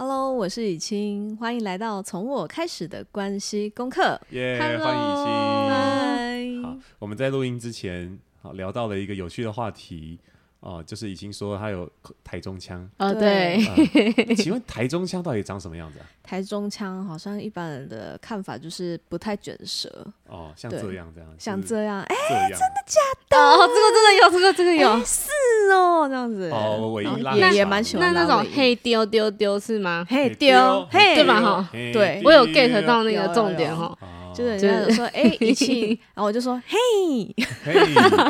Hello，我是雨清，欢迎来到从我开始的关系功课。耶，yeah, 欢迎雨清。好，我们在录音之前，好聊到了一个有趣的话题。哦，就是已经说他有台中腔哦，对、呃。请问 台中腔到底长什么样子啊？台中腔好像一般人的看法就是不太卷舌哦，像这样这样，像这样，哎、欸，真的假的？哦，这个真的有，这个这个有，是哦，这样子。也也蛮喜欢那那种嘿丢丢丢是吗？嘿丢嘿，对吧？哈，对我有 get 到那个重点哈。就是人家就说哎，一起，然后我就说嘿，嘿，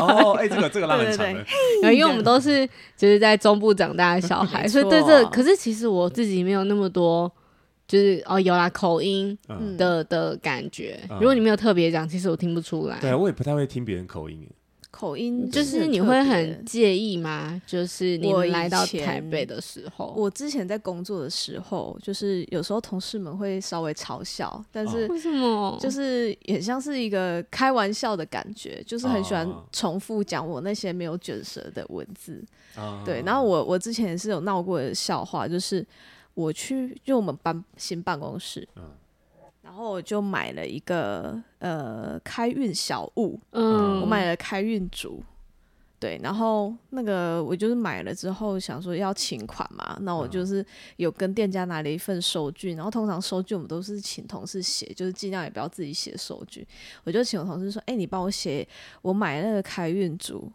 哦，哎，这个这个拉很长的，因为我们都是就是在中部长大的小 孩，所以对这可是其实我自己没有那么多，就是哦有啦口音的的感觉。如果你没有特别讲，其实我听不出来。对，我也不太会听别人口音。口音就是你会很介意吗？就是你来到台北的时候，我，之前在工作的时候，就是有时候同事们会稍微嘲笑，但是为什么？就是也像是一个开玩笑的感觉，就是很喜欢重复讲我那些没有卷舌的文字。对，然后我我之前也是有闹过的笑话，就是我去就我们搬新办公室。然后我就买了一个呃开运小物，嗯，我买了开运竹，对，然后那个我就是买了之后想说要请款嘛，那我就是有跟店家拿了一份收据，然后通常收据我们都是请同事写，就是尽量也不要自己写收据，我就请我同事说，哎，你帮我写，我买那个开运竹，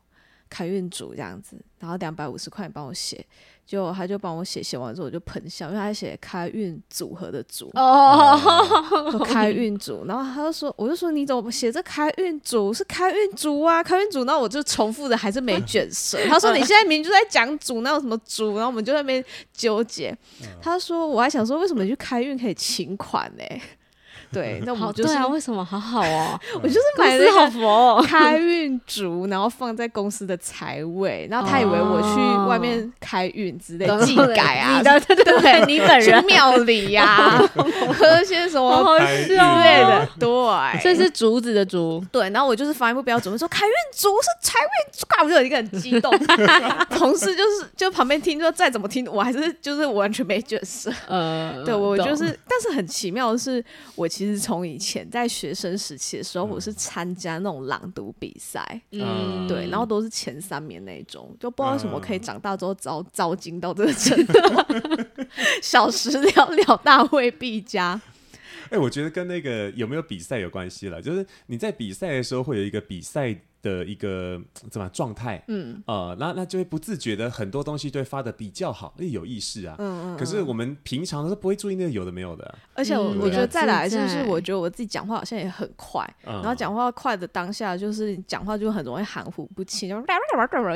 开运竹这样子，然后两百五十块你帮我写。就他就帮我写，写完之后我就喷笑，因为他写开运组合的组哦，开运组，然后他就说，我就说你怎么写这开运组？是开运组啊，开运组，然后我就重复的还是没卷舌，他说你现在明明就在讲组，那有什么组？然后我们就在那边纠结，他说我还想说为什么你去开运可以请款呢？对，那我们就是啊，为什么？好好哦？我就是买了好佛 开运竹，然后放在公司的财位，然后他以为我去外面开运之类祭改啊，对对对，你本人。庙里呀，喝些什么之类的，对，这是竹子的竹，对，然后我就是发音不标准，说开运竹是财位竹，我就有一个很激动，同事就是就旁边听，说再怎么听，我还是就是完全没角色，呃，对我就是，但是很奇妙的是，我其实。其实从以前在学生时期的时候，我是参加那种朗读比赛，嗯，对，然后都是前三名那种，就不知道为什么可以长大之后遭遭惊到这个程度。小时了了，大未必佳。哎、欸，我觉得跟那个有没有比赛有关系了，就是你在比赛的时候会有一个比赛。的一个怎么状态？嗯，呃，那那就会不自觉的很多东西都会发的比较好，因为有意识啊。嗯嗯。可是我们平常都是不会注意那个有的没有的、啊。而且我我觉得再来就是，我觉得我自己讲话好像也很快，嗯、然后讲话快的当下，就是讲话就很容易含糊不清，就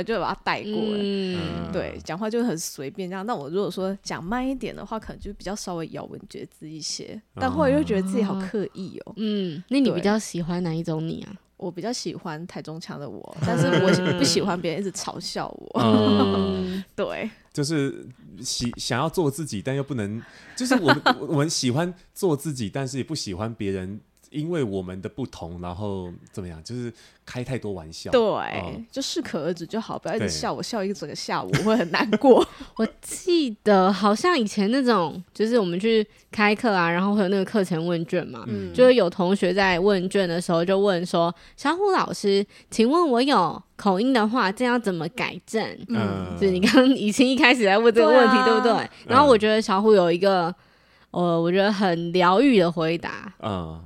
就把它带过了。嗯。对，讲话就很随便这样。那我如果说讲慢一点的话，可能就比较稍微咬文嚼字一些，但后来又觉得自己好刻意哦。嗯，那你比较喜欢哪一种你啊？我比较喜欢台中腔的我，但是我 不喜欢别人一直嘲笑我。嗯、对，就是喜想要做自己，但又不能，就是我们 我们喜欢做自己，但是也不喜欢别人。因为我们的不同，然后怎么样？就是开太多玩笑，对，嗯、就适可而止就好，不要一直笑我，笑一整个下午，我会很难过。我记得好像以前那种，就是我们去开课啊，然后会有那个课程问卷嘛，嗯、就是有同学在问卷的时候就问说：“小虎老师，请问我有口音的话，这样怎么改正？”嗯，就是你刚刚已经一开始在问这个问题，对，啊、对不对？然后我觉得小虎有一个，呃，我觉得很疗愈的回答，嗯。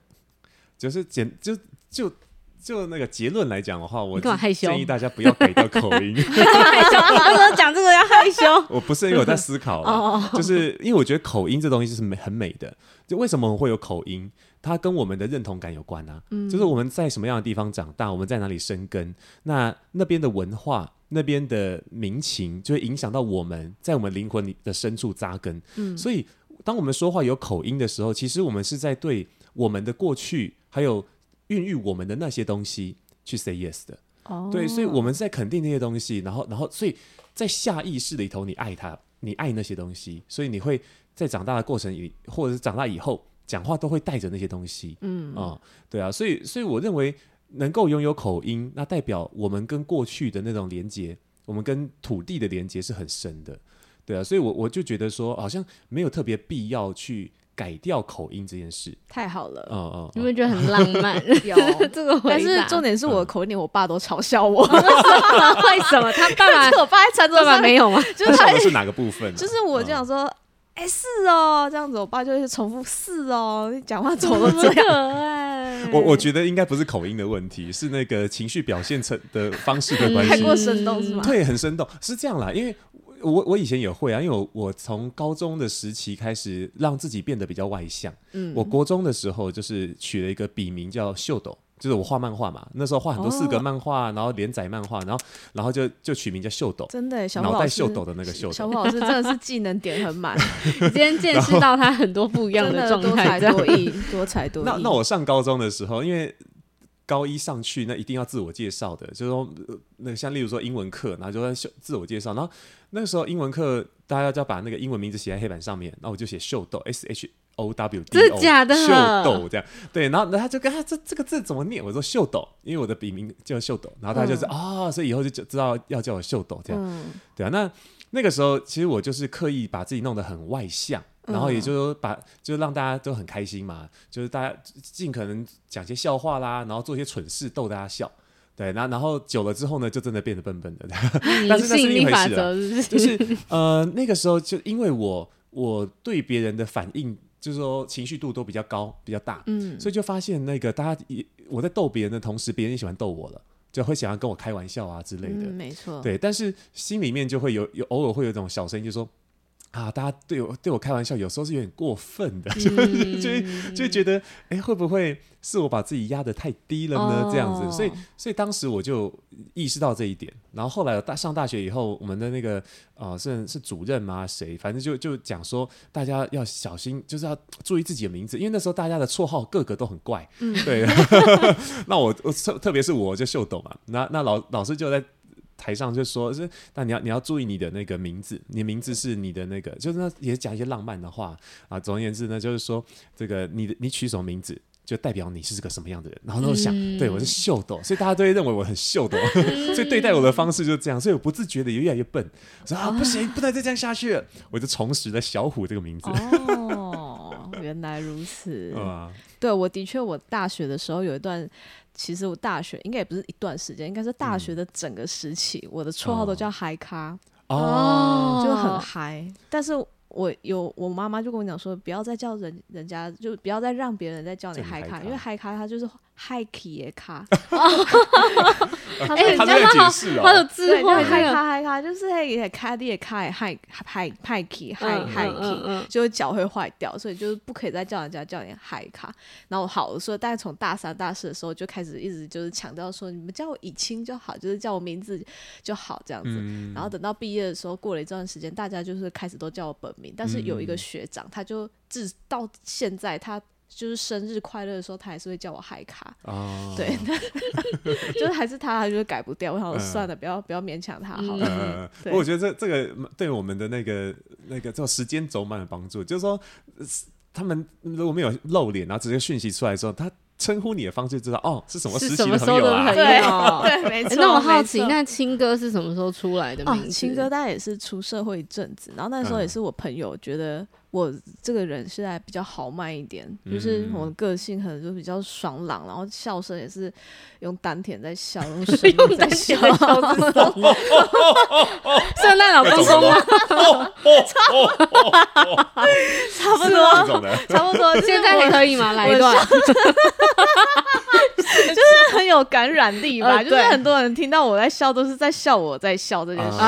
就是简就就就那个结论来讲的话，我建议大家不要改掉口音。害羞，他说讲这个要害羞。我不是因为我在思考，就是因为我觉得口音这东西是美很美的。就为什么会有口音？它跟我们的认同感有关啊。就是我们在什么样的地方长大，我们在哪里生根，那那边的文化、那边的民情，就会影响到我们在我们灵魂里的深处扎根。所以当我们说话有口音的时候，其实我们是在对我们的过去。还有孕育我们的那些东西去 say yes 的，oh. 对，所以我们在肯定那些东西，然后，然后，所以在下意识里头，你爱他，你爱那些东西，所以你会在长大的过程里，或者是长大以后，讲话都会带着那些东西，嗯啊、嗯，对啊，所以，所以我认为能够拥有口音，那代表我们跟过去的那种连接，我们跟土地的连接是很深的。对啊，所以我我就觉得说，好像没有特别必要去改掉口音这件事。太好了，嗯嗯，你会觉得很浪漫？有 这个，但是重点是我的口音连我爸都嘲笑我。为什么？他爸爸，我爸在餐桌上没有吗？就是他是哪个部分？就是我就想说。哎、欸，是哦，这样子，我爸就会重复是哦，你讲话怎么这样？我我觉得应该不是口音的问题，是那个情绪表现成的方式的关系。太过生动是吗？对，很生动，是这样啦。因为我我以前也会啊，因为我我从高中的时期开始让自己变得比较外向。嗯，我国中的时候就是取了一个笔名叫秀斗。就是我画漫画嘛，那时候画很多四格漫画，然后连载漫画，然后然后就就取名叫秀斗，真的，小脑袋秀斗的那个秀斗。小虎老师真的是技能点很满，你今天见识到他很多不一样的状态，多才多艺，多才多艺。那那我上高中的时候，因为高一上去，那一定要自我介绍的，就是说那像例如说英文课，然后就在自我介绍，然后那个时候英文课大家就要把那个英文名字写在黑板上面，然后我就写秀豆 S H。O W D O，假的秀斗这样，对，然后他就跟他这这个字怎么念？我说秀斗，因为我的笔名叫秀斗，然后他就是啊、嗯哦，所以以后就知道要叫我秀斗这样，嗯、对啊。那那个时候其实我就是刻意把自己弄得很外向，然后也就是说把就让大家都很开心嘛，就是大家尽可能讲些笑话啦，然后做些蠢事逗大家笑，对，然后然后久了之后呢，就真的变得笨笨的，嗯、但是那是一回事了，是就是呃那个时候就因为我我对别人的反应。就是说情绪度都比较高，比较大，嗯，所以就发现那个大家也我在逗别人的同时，别人也喜欢逗我了，就会想要跟我开玩笑啊之类的，嗯，没错，对，但是心里面就会有有偶尔会有一种小声音，就说。啊，大家对我对我开玩笑，有时候是有点过分的，嗯、就是就就觉得，哎、欸，会不会是我把自己压得太低了呢？哦、这样子，所以所以当时我就意识到这一点。然后后来大上大学以后，我们的那个啊、呃，是是主任吗？谁？反正就就讲说，大家要小心，就是要注意自己的名字，因为那时候大家的绰号个个都很怪。嗯、对，那我我特特别是我就秀逗嘛，那那老老师就在。台上就说是，但你要你要注意你的那个名字，你的名字是你的那个，就是那也讲一些浪漫的话啊。总而言之呢，就是说这个你的你取什么名字，就代表你是个什么样的人。然后都想，嗯、对我是秀逗，所以大家都会认为我很秀逗，嗯、所以对待我的方式就是这样，所以我不自觉的也越来越笨。我说啊，不行，不能再这样下去了，我就重拾了小虎这个名字。哦，原来如此。啊、对，我的确，我大学的时候有一段。其实我大学应该也不是一段时间，应该是大学的整个时期，嗯、我的绰号都叫嗨咖哦，就很嗨。但是我有我妈妈就跟我讲说，不要再叫人人家，就不要再让别人再叫你嗨咖，因为嗨咖它就是。嗨起耶卡，哎，他在解释哦，他有智慧，嗨卡嗨卡就是嘿也开的也开嗨嗨嗨起嗨嗨起，就脚会坏掉，所以就是不可以再叫人家叫你嗨卡。然后好，所以大概从大三、大四的时候就开始一直就是强调说，你们叫我以清就好，就是叫我名字就好这样子。然后等到毕业的时候，过了一段时间，大家就是开始都叫我本名，但是有一个学长，他就至到现在他。就是生日快乐的时候，他还是会叫我嗨卡。哦，对，就是还是他，他就是改不掉。我想说算了，不要不要勉强他好了。我觉得这这个对我们的那个那个叫时间轴蛮有帮助。就是说，他们如果没有露脸，然后直接讯息出来的时候，他称呼你的方式，知道哦是什么时期的朋友啊？对，对，没错。那我好奇，那青哥是什么时候出来的？哦，青哥大概也是出社会一阵子，然后那时候也是我朋友觉得。我这个人现在比较豪迈一点，就是我的个性可能就比较爽朗，然后笑声也是用丹田在笑，用 声音在笑。圣诞老公公吗？差不多，差不多。现在还可以吗？来一段。就是很有感染力吧，就是很多人听到我在笑，都是在笑我在笑这件事情。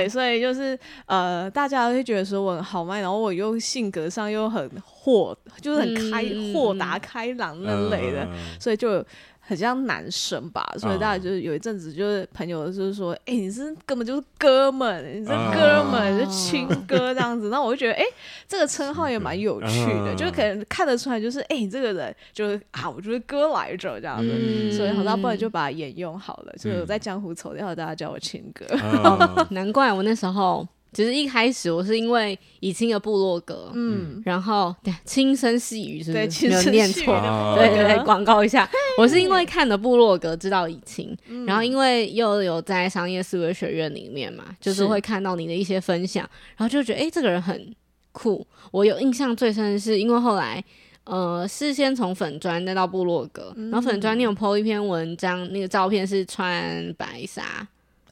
对，所以就是呃，大家会觉得说我很豪迈，然后我又性格上又很豁，就是很开豁达开朗那类的，所以就。很像男生吧，所以大家就是有一阵子就是朋友就是说，哎、欸，你是根本就是哥们，你是哥们，就亲哥这样子。那我就觉得，哎、欸，这个称号也蛮有趣的，就是可能看得出来，就是哎、欸，你这个人就是啊，我就是哥来着这样子。嗯、所以好，那不然就把它沿用好了，就是我在江湖走掉，大家叫我亲哥。难怪我那时候就是一开始我是因为以清的部落格，嗯，然后对轻声细语是不是？没有念错？对对对，广告一下，我是因为看了部落格知道以清，然后因为又有在商业思维学院里面嘛，就是会看到你的一些分享，然后就觉得哎，这个人很酷。我有印象最深的是，因为后来呃是先从粉砖再到部落格，然后粉砖你有 po 一篇文章，那个照片是穿白纱。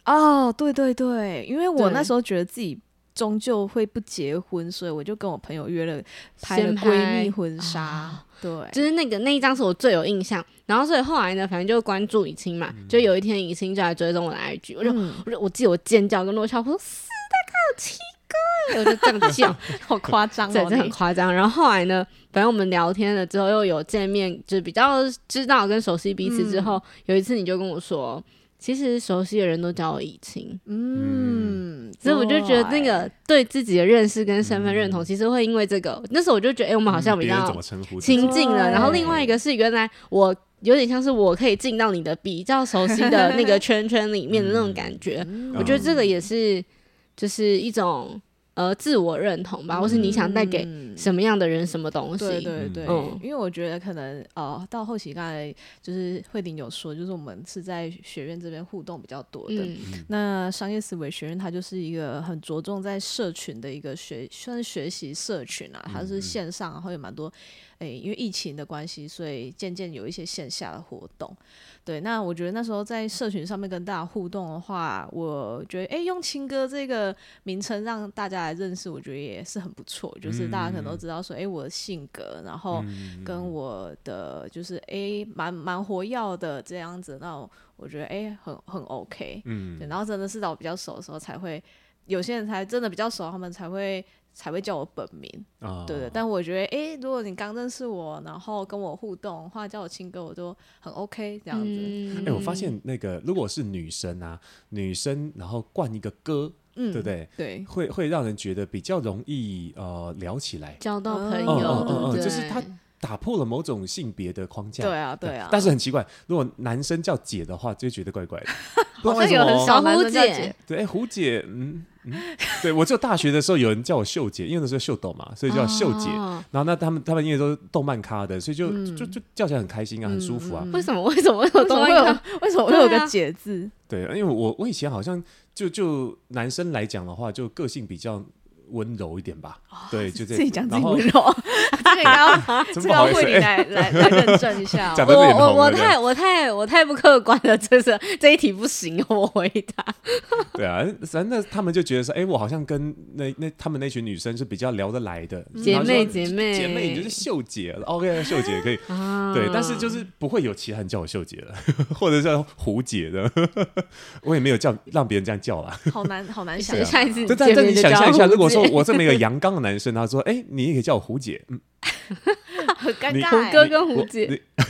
哦，对对对，因为我那时候觉得自己终究会不结婚，所以我就跟我朋友约了拍了闺蜜婚纱。哦、对，就是那个那一张是我最有印象。然后所以后来呢，反正就关注以清嘛，嗯、就有一天以清就来追踪我的 IG，我就、嗯、我就我记得我尖叫跟罗小说四大概有七个，我就这样叫，好夸张哦，对，这很夸张。然后后来呢，反正我们聊天了之后又有见面，就比较知道跟熟悉彼此之后，嗯、有一次你就跟我说。其实熟悉的人都叫我以清，嗯，所以我就觉得那个对自己的认识跟身份认同，其实会因为这个，那时候我就觉得，哎，我们好像比较亲近了。然后另外一个是，原来我有点像是我可以进到你的比较熟悉的那个圈圈里面的那种感觉。我觉得这个也是，就是一种。呃，自我认同吧，或是你想带给什么样的人什么东西？对对对，嗯、因为我觉得可能呃，到后期刚才就是慧玲有说，就是我们是在学院这边互动比较多的。嗯、那商业思维学院它就是一个很着重在社群的一个学，算是学习社群啊，它是线上，然后有蛮多。诶、欸，因为疫情的关系，所以渐渐有一些线下的活动。对，那我觉得那时候在社群上面跟大家互动的话，我觉得诶、欸，用青哥这个名称让大家来认识，我觉得也是很不错。就是大家可能都知道说，诶、欸，我的性格，然后跟我的就是诶，蛮、欸、蛮活跃的这样子，那我觉得诶、欸，很很 OK。嗯，对，然后真的是到我比较熟的时候，才会有些人才真的比较熟，他们才会。才会叫我本名，哦、对对，但我觉得，哎、欸，如果你刚认识我，然后跟我互动的话，叫我亲哥，我都很 OK 这样子。哎、嗯欸，我发现那个如果是女生啊，女生然后冠一个哥，嗯、对不对？对，会会让人觉得比较容易呃聊起来，交到朋友，嗯嗯嗯，就是他。打破了某种性别的框架。对啊，对啊。但是很奇怪，如果男生叫姐的话，就觉得怪怪的。好像有很少男生叫姐。对，胡姐，嗯 嗯，对我就大学的时候有人叫我秀姐，因为那时候秀逗嘛，所以叫秀姐。然后那他们他们因为都是动漫咖的，所以就就就叫起来很开心啊，很舒服啊。为什么？为什么？为什么会有？为什么会有个姐字？对，因为我我以前好像就就男生来讲的话，就个性比较。温柔一点吧，对，就这。自己讲自己温柔，这个要这个要为你来来来认证一下。我我我太我太我太不客观了，这是这一题不行，我回答。对啊，反正他们就觉得说，哎，我好像跟那那他们那群女生是比较聊得来的姐妹姐妹姐妹，你就是秀姐了，OK，秀姐可以。对，但是就是不会有其他人叫我秀姐了，或者叫胡姐的，我也没有叫让别人这样叫啦。好难好难想，下一次但但你想象一下，如果说。我这么一个阳刚的男生，他说：“哎，你也可以叫我胡姐。”嗯，很尴尬。胡哥跟胡姐，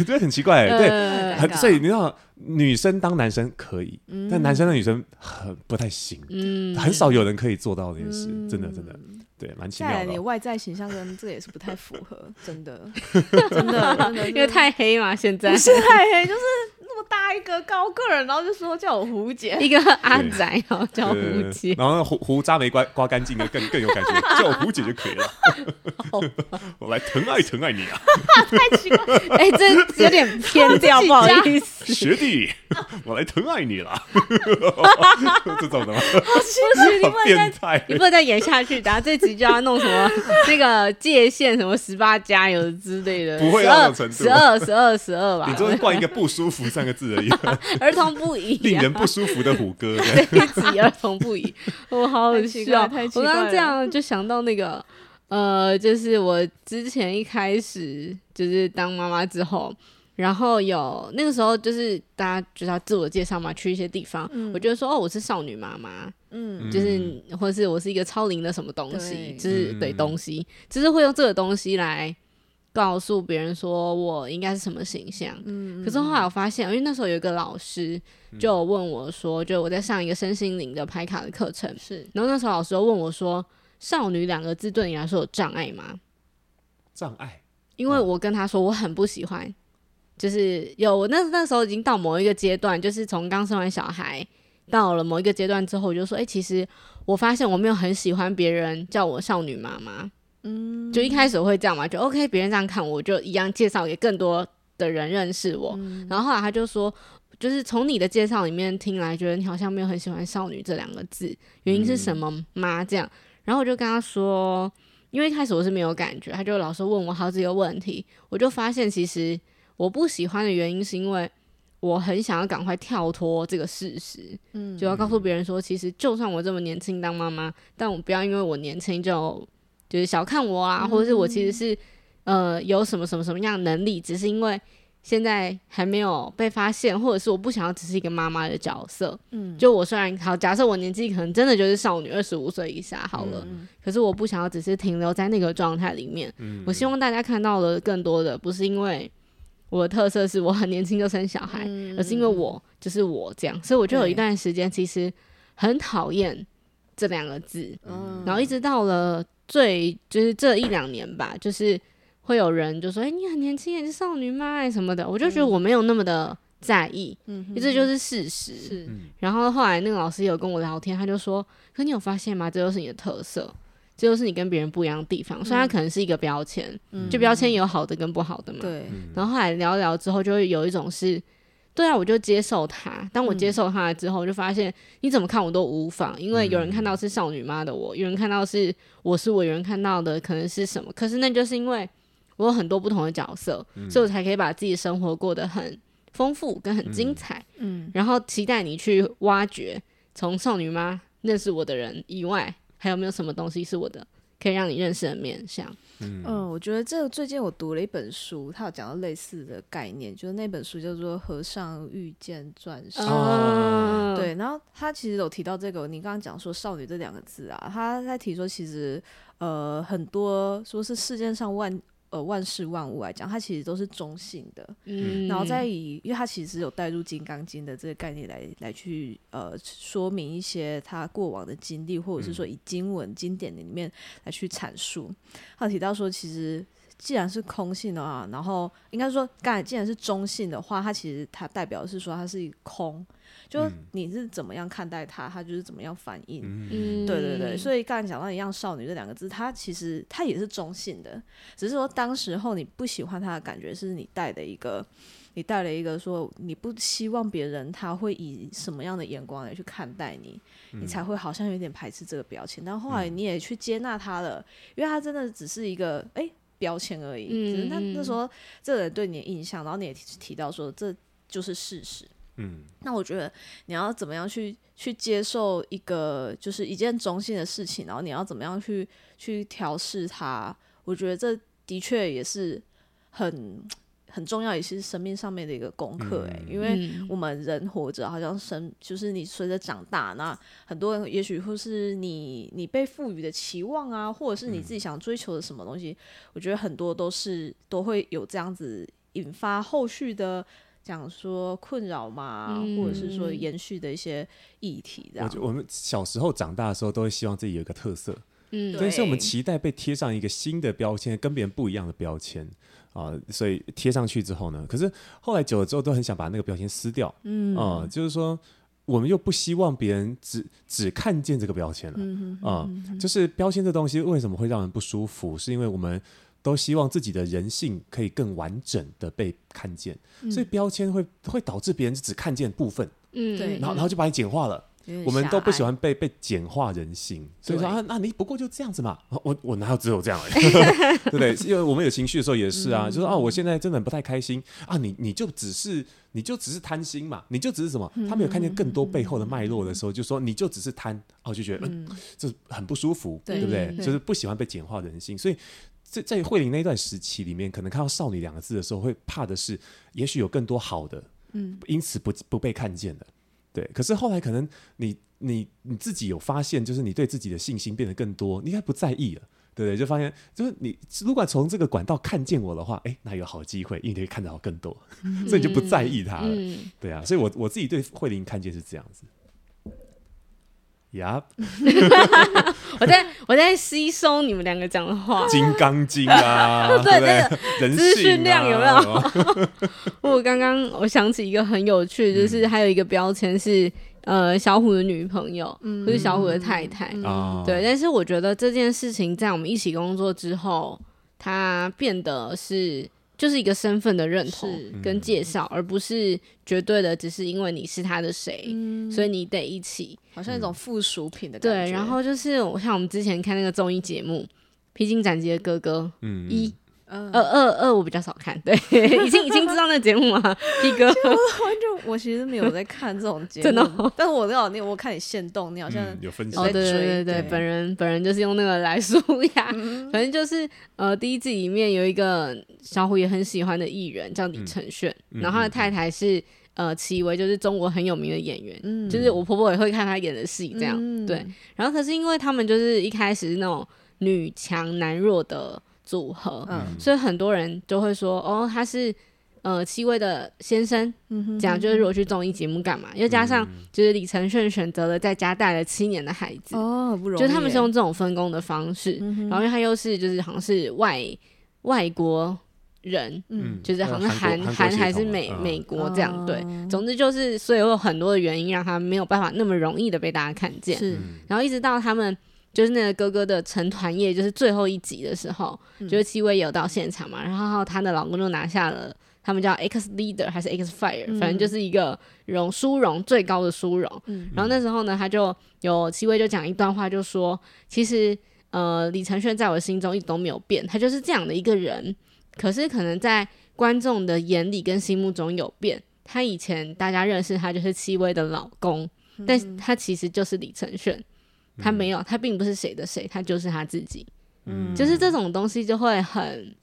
对，很奇怪。对，很所以你知道，女生当男生可以，但男生当女生很不太行。嗯，很少有人可以做到这件事，真的，真的，对，蛮奇妙的。你外在形象跟这也是不太符合，真的，真的，真的，因为太黑嘛，现在不是太黑，就是。那么大一个高个人，然后就说叫我胡姐，一个阿仔，然后叫胡姐，然后胡胡渣没刮刮干净的更更有感觉，叫我胡姐就可以了。我来疼爱疼爱你啊！太奇怪，哎，这有点偏调，不好意思，学弟，我来疼爱你了。这种的吗？不是你不能再，你不能再演下去，等下这集就要弄什么那个界限，什么十八加油之类的，不会到那种程度，十二十二十二吧？你就是灌一个不舒服三个字而已，儿童不宜，令人不舒服的虎哥，这一集儿童不宜，我好好笑。我刚刚这样就想到那个，呃，就是我之前一开始就是当妈妈之后，然后有那个时候就是大家就是要自我介绍嘛，去一些地方，嗯、我觉得说哦，我是少女妈妈，嗯，就是或是我是一个超龄的什么东西，就是对东西，就是会用这个东西来。告诉别人说我应该是什么形象，嗯，可是后来我发现，因为那时候有一个老师就问我说，就我在上一个身心灵的拍卡的课程，是，然后那时候老师就问我说，少女两个字对你来说有障碍吗？障碍，因为我跟他说我很不喜欢，就是有我那那时候已经到某一个阶段，就是从刚生完小孩到了某一个阶段之后，我就说，哎、欸，其实我发现我没有很喜欢别人叫我少女妈妈。嗯，就一开始我会这样嘛，就 OK，别人这样看我，就一样介绍给更多的人认识我。嗯、然后后来他就说，就是从你的介绍里面听来，觉得你好像没有很喜欢“少女”这两个字，原因是什么吗？这样，然后我就跟他说，因为一开始我是没有感觉，他就老是问我好几个问题，我就发现其实我不喜欢的原因是因为。我很想要赶快跳脱这个事实，嗯，就要告诉别人说，其实就算我这么年轻当妈妈，但我不要因为我年轻就就是小看我啊，嗯、或者是我其实是呃有什么什么什么样的能力，只是因为现在还没有被发现，或者是我不想要只是一个妈妈的角色，嗯，就我虽然好，假设我年纪可能真的就是少女二十五岁以下好了，嗯、可是我不想要只是停留在那个状态里面，嗯，我希望大家看到了更多的，不是因为。我的特色是我很年轻就生小孩，嗯、而是因为我就是我这样，所以我就有一段时间其实很讨厌这两个字，嗯、然后一直到了最就是这一两年吧，就是会有人就说：“哎、欸，你很年轻，你是少女吗？”什么的，我就觉得我没有那么的在意，嗯，这就是事实。是，然后后来那个老师有跟我聊天，他就说：“可你有发现吗？这就是你的特色。”这就是你跟别人不一样的地方，虽然它可能是一个标签，嗯、就标签有好的跟不好的嘛。对。然后后来聊聊之后，就会有一种是，对啊，我就接受他。当我接受他了之后，我就发现你怎么看我都无妨，因为有人看到是少女妈的我，有人看到是我是我，有人看到的可能是什么。可是那就是因为我有很多不同的角色，嗯、所以我才可以把自己生活过得很丰富跟很精彩。嗯。然后期待你去挖掘从少女妈认识我的人以外。还有没有什么东西是我的可以让你认识的面相？嗯，嗯，我觉得这个最近我读了一本书，它有讲到类似的概念，就是那本书叫做《和尚遇见钻石》。哦，对，然后他其实有提到这个，你刚刚讲说“少女”这两个字啊，他在提说其实呃很多说是世界上万。呃，万事万物来讲，它其实都是中性的，嗯，然后再以，因为它其实有带入《金刚经》的这个概念来来去呃说明一些他过往的经历，或者是说以经文经典里面来去阐述。他提到说，其实既然是空性的话，然后应该说刚才既然是中性的话，它其实它代表的是说它是一个空。就你是怎么样看待它，它就是怎么样反应。嗯，对对对，所以刚才讲到一样“少女”这两个字，它其实它也是中性的，只是说当时候你不喜欢它的感觉，是你带的一个，你带了一个说你不希望别人他会以什么样的眼光来去看待你，你才会好像有点排斥这个表情。但后来你也去接纳它了，因为它真的只是一个哎标签而已，只是那那时候这个人对你的印象，然后你也提到说这就是事实。嗯，那我觉得你要怎么样去去接受一个就是一件中性的事情，然后你要怎么样去去调试它？我觉得这的确也是很很重要，也是生命上面的一个功课。哎，因为我们人活着，好像生就是你随着长大，那很多人也许会是你你被赋予的期望啊，或者是你自己想追求的什么东西，我觉得很多都是都会有这样子引发后续的。讲说困扰嘛，嗯、或者是说延续的一些议题，这样。我我们小时候长大的时候，都会希望自己有一个特色，嗯，对，所以我们期待被贴上一个新的标签，跟别人不一样的标签啊、呃。所以贴上去之后呢，可是后来久了之后，都很想把那个标签撕掉，嗯啊、呃，就是说我们又不希望别人只只看见这个标签了，嗯就是标签这东西为什么会让人不舒服？是因为我们。都希望自己的人性可以更完整的被看见，嗯、所以标签会会导致别人只看见部分，嗯，对，然后然后就把你简化了。我们都不喜欢被被简化人性，所以说啊，那你不过就这样子嘛。我我哪有只有这样、欸？对不对？因为我们有情绪的时候也是啊，嗯、就是啊，我现在真的很不太开心啊。你你就只是你就只是贪心嘛，你就只是什么？他没有看见更多背后的脉络的时候，就说你就只是贪，哦，就觉得嗯，这很不舒服，对，对不对？就是不喜欢被简化人性，所以。在在慧玲那段时期里面，可能看到“少女”两个字的时候，会怕的是，也许有更多好的，嗯，因此不不被看见的，对。可是后来可能你你你自己有发现，就是你对自己的信心变得更多，你应该不在意了，对不对？就发现就是你如果从这个管道看见我的话，哎，那有好机会，因为你可以看到更多，嗯、所以你就不在意他了，嗯、对啊。所以我我自己对慧玲看见是这样子。呀，我在我在吸收你们两个讲的话，《金刚经》啊，对不对？资讯量有没有？我刚刚我想起一个很有趣，就是还有一个标签是呃小虎的女朋友，或是小虎的太太啊。对，但是我觉得这件事情在我们一起工作之后，它变得是。就是一个身份的认同跟介绍，而不是绝对的，只是因为你是他的谁，嗯、所以你得一起，好像一种附属品的感觉。对，然后就是我像我们之前看那个综艺节目《披荆斩棘的哥哥》嗯，一。二二二，我比较少看，对，已经已经知道那个节目了？P 哥，就我其实没有在看这种节目，真的、哦。但是我知道你，我看你限动，你好像有分析。哦，对对对对，本人本人就是用那个来舒压，嗯、反正就是呃，第一季里面有一个小虎也很喜欢的艺人叫李承铉，嗯、然后他的太太是呃戚薇，就是中国很有名的演员，嗯、就是我婆婆也会看她演的戏，这样、嗯、对。然后可是因为他们就是一开始是那种女强男弱的。组合，嗯、所以很多人就会说，哦，他是呃戚薇的先生，嗯、哼这样就是如果去综艺节目干嘛？又加上就是李承铉选择了在家带了七年的孩子，哦，不容易，就他们是用这种分工的方式，嗯、然后因为他又是就是好像是外外国人，嗯，就是好像韩韩还是美、嗯、美国这样，对，总之就是所以有很多的原因让他没有办法那么容易的被大家看见，是，然后一直到他们。就是那个哥哥的成团夜，就是最后一集的时候，嗯、就是戚薇也有到现场嘛，然后她的老公就拿下了，他们叫 X Leader 还是 X Fire，、嗯、反正就是一个荣殊荣最高的殊荣。嗯、然后那时候呢，他就有戚薇就讲一段话，就说其实呃李承铉在我心中一直都没有变，他就是这样的一个人，可是可能在观众的眼里跟心目中有变。他以前大家认识他就是戚薇的老公，嗯、但他其实就是李承鉉。他没有，他并不是谁的谁，他就是他自己。嗯，就是这种东西就会很，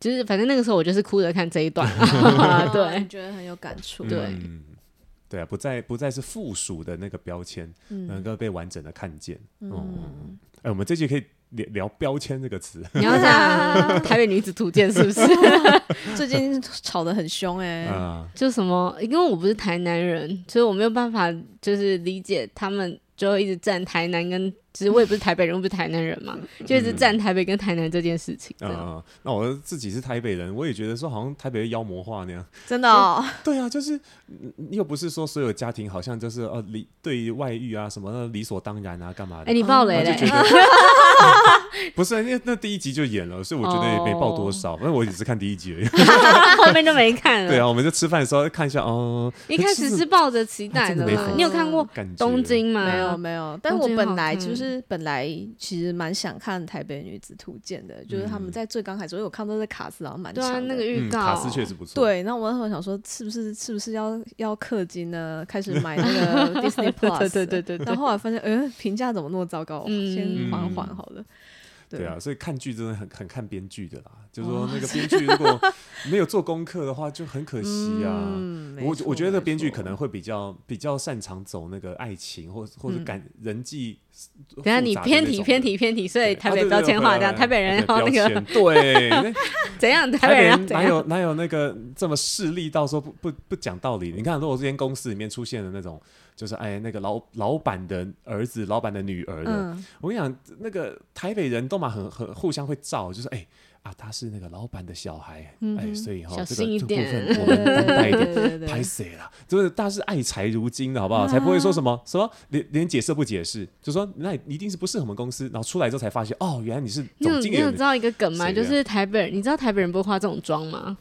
就是反正那个时候我就是哭着看这一段，对，觉得很有感触。对，嗯，对啊，不再不再是附属的那个标签，能够被完整的看见。嗯，哎，我们这集可以聊聊标签这个词。你要讲 台北女子图鉴是不是？最近吵得很凶哎，就什么？因为我不是台南人，所以我没有办法就是理解他们。就一直站台南跟。其实我也不是台北人，我不是台南人嘛，就一直站台北跟台南这件事情。啊，那我自己是台北人，我也觉得说好像台北妖魔化那样。真的？哦？对啊，就是又不是说所有家庭好像就是呃理对于外遇啊什么理所当然啊干嘛的。哎，你爆雷了？不是，因为那第一集就演了，所以我觉得也没爆多少，因为我只是看第一集而已，后面就没看了。对啊，我们就吃饭的时候看一下哦。一开始是抱着期待的嘛。你有看过东京吗？没有没有，但我本来就是。就是本来其实蛮想看《台北女子图鉴》的，就是他们在最刚开始，因为我看到这卡斯好像蛮强啊，那个预告卡斯确实不错。对，那我那时候想说，是不是是不是要要氪金呢？开始买那个 Disney Plus，对对对对。然后后来发现，呃，评价怎么那么糟糕？先缓缓好了。对啊，所以看剧真的很很看编剧的啦。就是说，那个编剧如果没有做功课的话，就很可惜啊。我我觉得编剧可能会比较比较擅长走那个爱情或或者感人际。等下你偏题偏题偏题，所以台北标签化这样，台北人然后那个对 怎样？台北人哪有哪有那个这么势利到说不不不讲道理？你看，如果这间公司里面出现的那种。就是哎，那个老老板的儿子、老板的女儿的，嗯、我跟你讲，那个台北人都嘛很很互相会照，就是哎啊，他是那个老板的小孩，嗯、哎，所以哈、哦，这个部分我们担待一点，拍谁了？就是大是爱财如金的好不好？啊、才不会说什么什么连连解释不解释，就说那一定是不适合我们公司，然后出来之后才发现，哦，原来你是总经理。你有知道一个梗吗？就是台北人，你知道台北人不会化这种妆吗？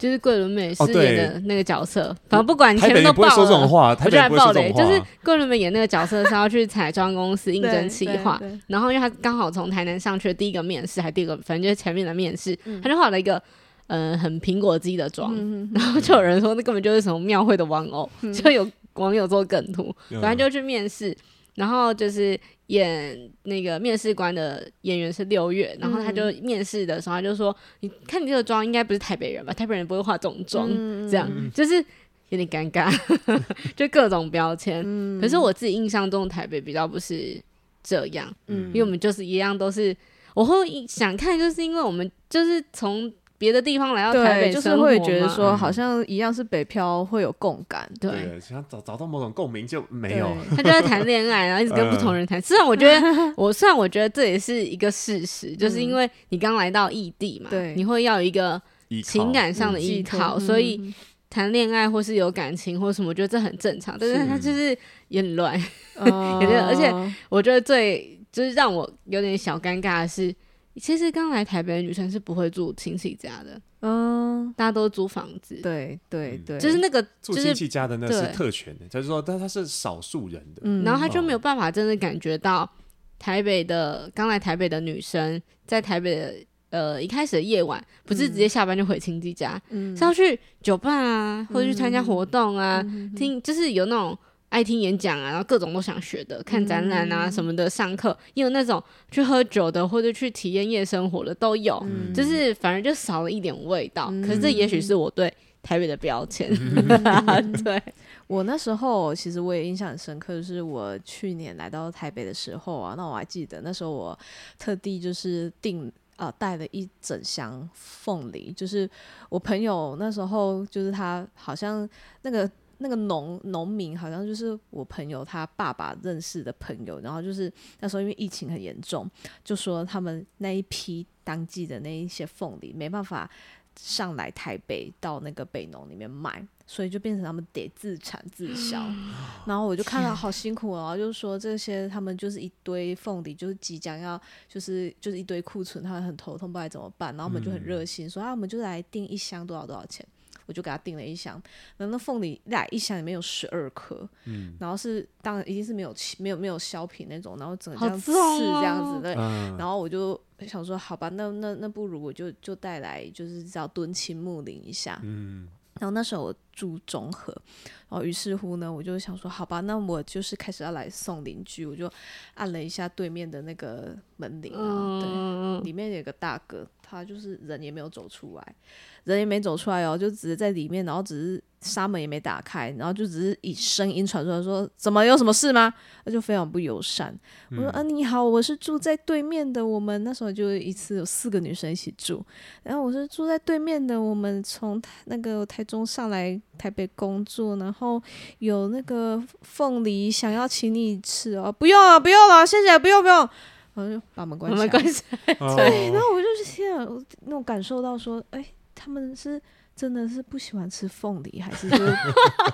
就是桂纶镁饰演的那个角色，反正不管前面都爆了，我就来爆雷。就是桂纶镁演那个角色是要去彩妆公司应征企划，然后因为他刚好从台南上去的第一个面试，还第一个，反正就是前面的面试，他就画了一个呃很苹果肌的妆，然后就有人说那根本就是什么庙会的玩偶，就有网友做梗图，反正就去面试，然后就是。演那个面试官的演员是六月，然后他就面试的时候他就说：“你看你这个妆应该不是台北人吧？台北人不会化这种妆，这样就是有点尴尬，就各种标签。可是我自己印象中台北比较不是这样，因为我们就是一样都是，我会想看，就是因为我们就是从别的地方来到台北，就是会觉得说好像一样是北漂会有共感，对，想找找到某种共鸣就没有。他就在谈恋爱，然后一直跟不同人谈。虽然我觉得，我虽然我觉得这也是一个事实，就是因为你刚来到异地嘛，对，你会要一个情感上的依靠，所以谈恋爱或是有感情或什么，我觉得这很正常。但是他就是也很乱，有点，而且我觉得最就是让我有点小尴尬的是。其实刚来台北的女生是不会住亲戚家的，嗯，大家都租房子，对对对，就是那个住亲戚家的那是特权的，就是说，但他是少数人的，嗯，然后他就没有办法真的感觉到台北的刚来台北的女生在台北的呃一开始的夜晚不是直接下班就回亲戚家，嗯，是要去酒吧啊，或者去参加活动啊，听就是有那种。爱听演讲啊，然后各种都想学的，看展览啊什么的，上课也有那种去喝酒的，或者去体验夜生活的都有，嗯、就是反而就少了一点味道。嗯、可是这也许是我对台北的标签。嗯、对我那时候，其实我也印象很深刻，就是我去年来到台北的时候啊，那我还记得那时候我特地就是订啊带了一整箱凤梨，就是我朋友那时候就是他好像那个。那个农农民好像就是我朋友他爸爸认识的朋友，然后就是那时候因为疫情很严重，就说他们那一批当季的那一些凤梨没办法上来台北到那个北农里面卖，所以就变成他们得自产自销。然后我就看到好辛苦哦，就是说这些他们就是一堆凤梨，就是即将要就是就是一堆库存，他们很头痛，不知道怎么办。然后我们就很热心说啊，我们就来订一箱多少多少钱。我就给他订了一箱，然后那凤梨来一箱里面有十二颗，嗯，然后是当然一定是没有没有没有削皮那种，然后整个这样刺这样子的，哦、然后我就想说，好吧，那那那不如我就就带来，就是只要敦亲睦邻一下，嗯，然后那时候我住中和，然后于是乎呢，我就想说，好吧，那我就是开始要来送邻居，我就按了一下对面的那个门铃，嗯，对，里面有个大哥，他就是人也没有走出来。人也没走出来哦，就只是在里面，然后只是纱门也没打开，然后就只是以声音传出来说：“怎么有什么事吗？”那就非常不友善。嗯、我说：“啊，你好，我是住在对面的。我们那时候就一次有四个女生一起住，然后我是住在对面的。我们从那个台中上来台北工作，然后有那个凤梨想要请你吃哦，不用了，不用了，谢谢，不用不用。”然后就把门关起来。关起来。对，然后我就天啊，我那种感受到说，哎。他们是真的是不喜欢吃凤梨，还是就是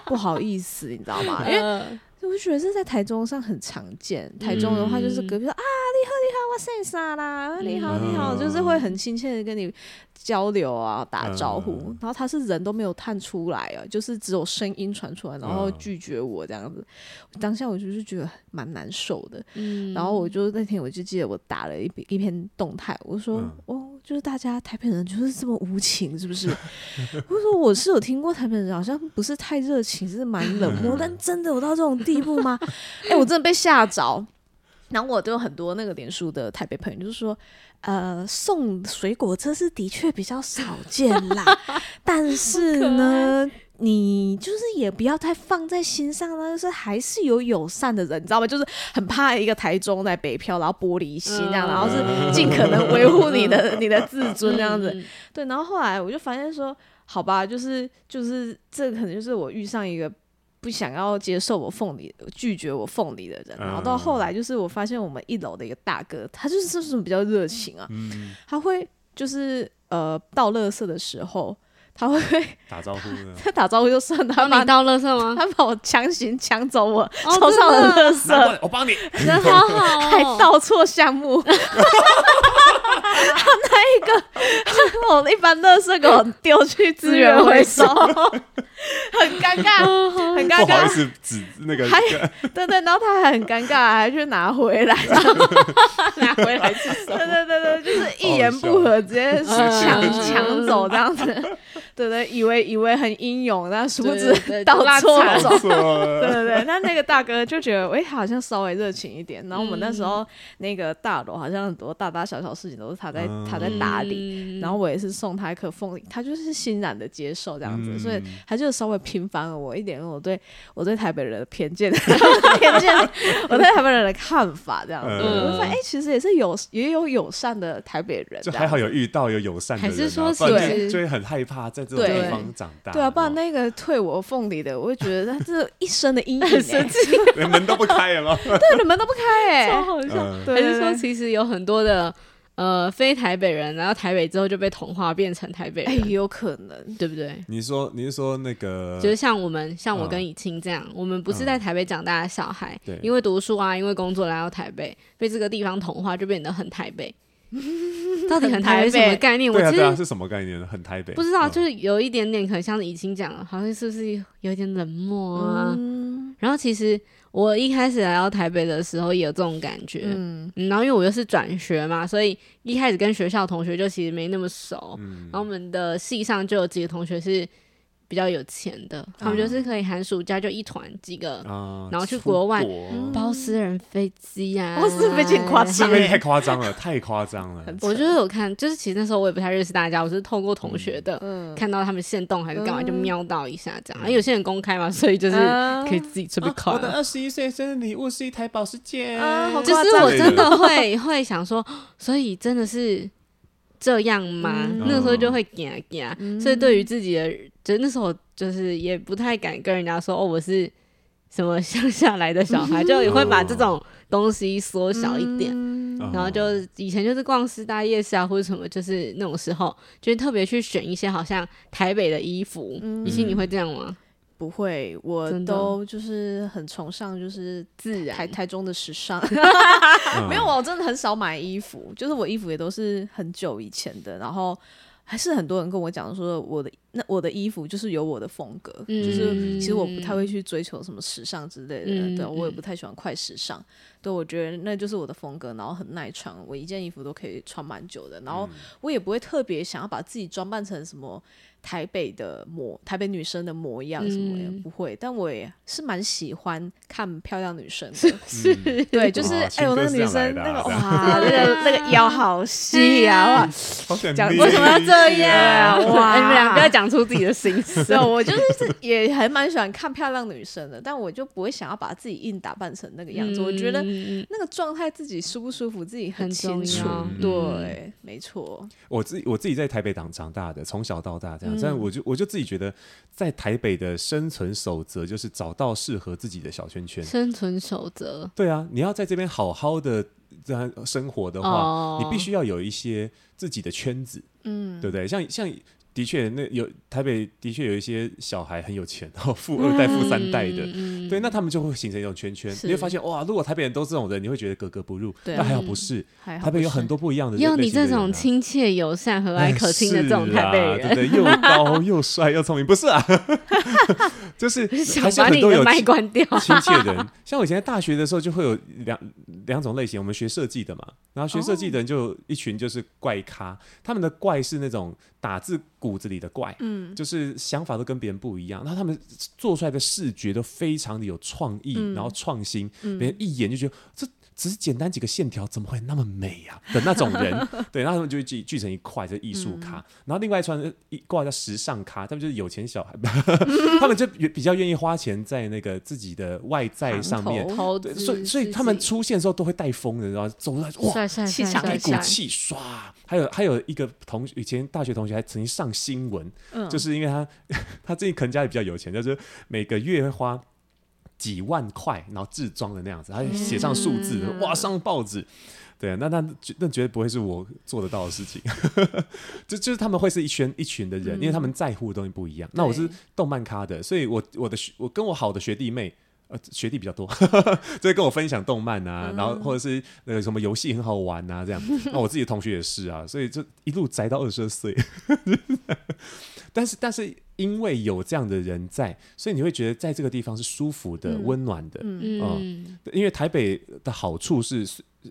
不好意思，你知道吗？因为我就觉得这在台中上很常见。台中的话就是隔壁说、嗯、啊，你好你好，我姓啥啦？你好你好，就是会很亲切的跟你交流啊，打招呼。嗯、然后他是人都没有探出来啊，就是只有声音传出来，然后拒绝我这样子。嗯、当下我就是觉得蛮难受的。嗯、然后我就那天我就记得我打了一一篇动态，我说、嗯、哦。就是大家台北人就是这么无情，是不是？我说我是有听过台北人好像不是太热情，是蛮冷漠，但真的我到这种地步吗？哎、欸，我真的被吓着。然后我都有很多那个脸书的台北朋友，就是说，呃，送水果车是的确比较少见啦，但是呢。你就是也不要太放在心上呢，就是还是有友善的人，你知道吗？就是很怕一个台中在北漂，然后玻璃心这样，然后是尽可能维护你的你的自尊这样子。对，然后后来我就发现说，好吧，就是就是这可能就是我遇上一个不想要接受我凤梨、拒绝我凤梨的人。然后到后来就是我发现我们一楼的一个大哥，他就是这种比较热情啊，他会就是呃倒垃圾的时候。他会 打招呼，他打招呼就算，他帮你倒垃圾吗？他把我强行抢走我手上的垃圾，我帮你，人好好，还倒错项目。他那一个，我一般垃圾给我丢去资源回收，很尴尬，很尴尬。不好意思，指那个还，对对，然后他还很尴尬，还去拿回来，拿回来是什么？对对对对，就是一言不合直接抢抢走这样子。对对，以为以为很英勇，但殊不知到错走。对 对对，那那个大哥就觉得，哎，好像稍微热情一点。然后我们那时候那个大楼好像很多大大小小事情都是他在他在打理，然后我也是送他一颗凤梨，他就是欣然的接受这样子，所以他就稍微平反了我一点我对我对台北人的偏见 偏见，我对台北人的看法这样子。我就说，哎，其实也是有也有友善的台北人，就还好有遇到有友善的人，还是说对，就会很害怕在这种地方长大。对啊，不然那个退我凤梨的，我会觉得他这一生的阴影，连门都不开了吗？对，门都不开，哎，超好笑。还是说，其实有很多的呃非台北人，然后台北之后就被同化变成台北人，哎，有可能，对不对？你说你是说那个，就是像我们，像我跟以清这样，我们不是在台北长大的小孩，因为读书啊，因为工作来到台北，被这个地方同化，就变得很台北。到底很台北什么概念？我其实是什么概念？很台北，不知道，就是有一点点可能像是以清讲了，好像是不是有一点冷漠啊？然后其实我一开始来到台北的时候也有这种感觉，嗯，然后因为我又是转学嘛，所以一开始跟学校同学就其实没那么熟，然后我们的系上就有几个同学是。比较有钱的，他们就是可以寒暑假就一团几个，然后去国外包私人飞机啊，包私人飞机夸张，太夸张了，太夸张了。我就是有看，就是其实那时候我也不太认识大家，我是透过同学的，看到他们现动还是干嘛，就瞄到一下这样。有些人公开嘛，所以就是可以自己随便看。我的二十一岁生日礼物是一台保时捷，就是我真的会会想说，所以真的是这样吗？那时候就会惊惊，所以对于自己的。就那时候，就是也不太敢跟人家说哦，我是什么乡下来的小孩，就也会把这种东西缩小一点。嗯、然后就以前就是逛师大夜市啊，或者什么，就是那种时候，就是特别去选一些好像台北的衣服。以前、嗯、你会这样吗？不会，我都就是很崇尚就是自然台台中的时尚。没有，我真的很少买衣服，就是我衣服也都是很久以前的，然后。还是很多人跟我讲说，我的那我的衣服就是有我的风格，嗯、就是其实我不太会去追求什么时尚之类的，嗯、对，我也不太喜欢快时尚，对，我觉得那就是我的风格，然后很耐穿，我一件衣服都可以穿蛮久的，然后我也不会特别想要把自己装扮成什么。台北的模，台北女生的模样什么也不会，但我也是蛮喜欢看漂亮女生的，是，对，就是哎呦，那个女生那个哇，那个那个腰好细啊，哇，讲为什么要这样？哇，你们俩不要讲出自己的心思。我就是也还蛮喜欢看漂亮女生的，但我就不会想要把自己硬打扮成那个样子。我觉得那个状态自己舒不舒服自己很清楚。对，没错。我自己我自己在台北长长大的，从小到大这样。但我就我就自己觉得，在台北的生存守则就是找到适合自己的小圈圈。生存守则。对啊，你要在这边好好的这样生活的话，哦、你必须要有一些自己的圈子，嗯，对不对？像像。的确，那有台北的确有一些小孩很有钱，然后富二代、富三代的，对，那他们就会形成一种圈圈。你会发现，哇，如果台北人都是这种人，你会觉得格格不入。但还好不是，台北有很多不一样的人。有你这种亲切、友善、和蔼可亲的这种 台北人，对对，又高 又帅又聪明，不是啊？就是还是很多有麦关掉亲切的人。像我以前在大学的时候，就会有两两种类型。我们学设计的嘛，然后学设计的人就一群就是怪咖，他们的怪是那种。打字骨子里的怪，嗯，就是想法都跟别人不一样，然后他们做出来的视觉都非常的有创意，嗯、然后创新，别人一眼就觉得这。只是简单几个线条，怎么会那么美呀？的那种人，对，然后他们就会聚聚成一块，这艺术咖。然后另外一串一挂叫时尚咖，他们就是有钱小孩，他们就比较愿意花钱在那个自己的外在上面。所以所以他们出现的时候都会带风的，然后走来哇，气场一股气唰。还有还有一个同学，以前大学同学还曾经上新闻，就是因为他他自己可能家里比较有钱，就是每个月会花。几万块，然后自装的那样子，还写上数字，嗯、哇，上报纸，对啊，那那那绝对不会是我做得到的事情，就就是他们会是一圈一群的人，嗯、因为他们在乎的东西不一样。那我是动漫咖的，所以我我的学我跟我好的学弟妹，呃，学弟比较多，所以跟我分享动漫啊，嗯、然后或者是那个什么游戏很好玩啊，这样。那我自己的同学也是啊，所以就一路宅到二十二岁。但是但是因为有这样的人在，所以你会觉得在这个地方是舒服的、温、嗯、暖的。嗯嗯，因为台北的好处是，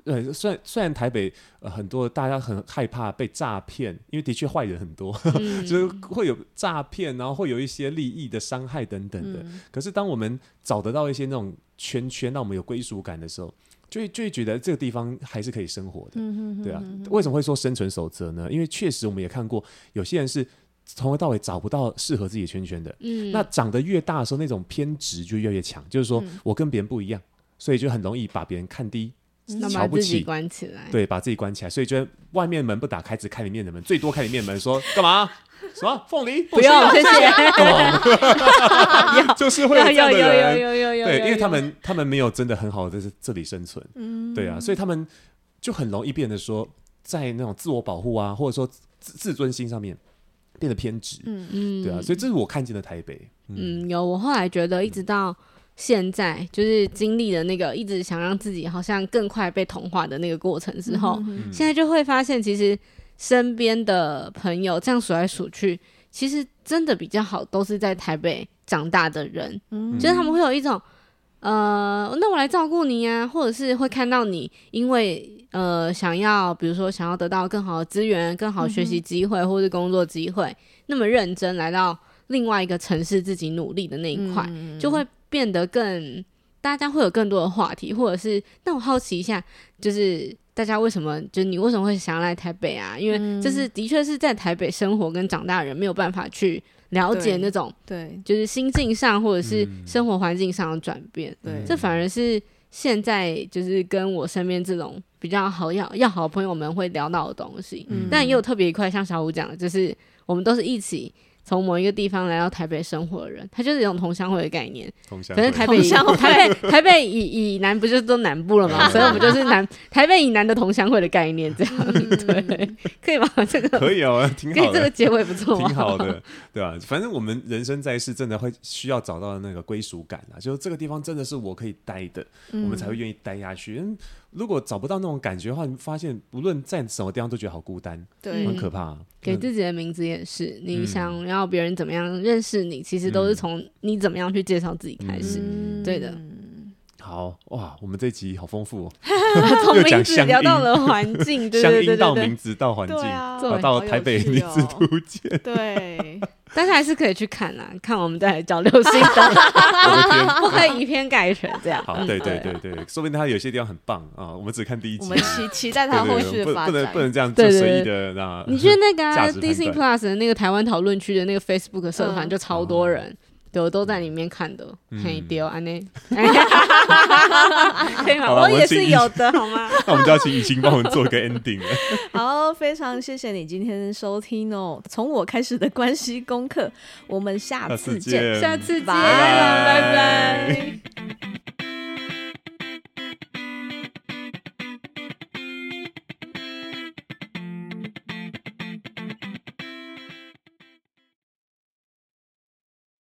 呃，虽然虽然台北、呃、很多大家很害怕被诈骗，因为的确坏人很多，嗯、就是会有诈骗，然后会有一些利益的伤害等等的。嗯、可是当我们找得到一些那种圈圈，让我们有归属感的时候，就会就会觉得这个地方还是可以生活的。嗯、对啊，为什么会说生存守则呢？因为确实我们也看过有些人是。从头到尾找不到适合自己的圈圈的，嗯，那长得越大的时候，那种偏执就越来越强，就是说我跟别人不一样，所以就很容易把别人看低，瞧不起，关起来，对，把自己关起来，所以觉得外面门不打开，只开里面的门，最多开里面门，说干嘛？什么凤梨？不要，谢谢。就是会有这样的人，有有有有，对，因为他们他们没有真的很好的在这里生存，嗯，对啊，所以他们就很容易变得说，在那种自我保护啊，或者说自自尊心上面。变得偏执，嗯嗯，对啊，所以这是我看见的台北。嗯，嗯，有。我后来觉得，一直到现在，嗯、就是经历了那个一直想让自己好像更快被同化的那个过程之后，嗯、现在就会发现，其实身边的朋友这样数来数去，其实真的比较好，都是在台北长大的人。嗯，就是他们会有一种，呃，那我来照顾你啊，或者是会看到你，因为。呃，想要比如说想要得到更好的资源、更好的学习机会，或是工作机会，嗯、那么认真来到另外一个城市自己努力的那一块，嗯、就会变得更大家会有更多的话题，或者是那我好奇一下，就是大家为什么就你为什么会想要来台北啊？因为这是的确是在台北生活跟长大的人没有办法去了解那种对，就是心境上或者是生活环境上的转变，对，这反而是。现在就是跟我身边这种比较好要要好朋友们会聊到的东西，嗯、但也有特别一块，像小五讲的，就是我们都是一起。从某一个地方来到台北生活的人，他就是一种同乡会的概念。同乡会，可是台北以台北台北以以南不就是都南部了吗？所以我们就是南台北以南的同乡会的概念，这样对，可以吗？这个可以哦，挺好的。这个结尾不错，挺好的，对吧？反正我们人生在世，真的会需要找到那个归属感啊，就是这个地方真的是我可以待的，我们才会愿意待下去。嗯如果找不到那种感觉的话，你发现无论在什么地方都觉得好孤单，对，很可怕、啊。给自己的名字也是，你想要别人怎么样认识你，嗯、其实都是从你怎么样去介绍自己开始。嗯、对的。好哇，我们这集好丰富哦，从名字聊到了环境，乡音到名字到环境，到台北女子图鉴，对。但是还是可以去看啊，看我们再来交流心得，不可以以偏概全这样。好，对对对对，说不定他有些地方很棒啊，我们只看第一集，我们期期待他后续的发展，不能不能这样就随意的那。你觉得那个 Disney Plus 的那个台湾讨论区的那个 Facebook 社团就超多人。都都在里面看的，嘿、嗯丢安内，可以吗？我也是有的，好吗？那我们就要请雨欣帮我们做一个 ending 了。好，非常谢谢你今天收听哦，从我开始的关系功课，我们下次见，下次见，拜拜拜拜。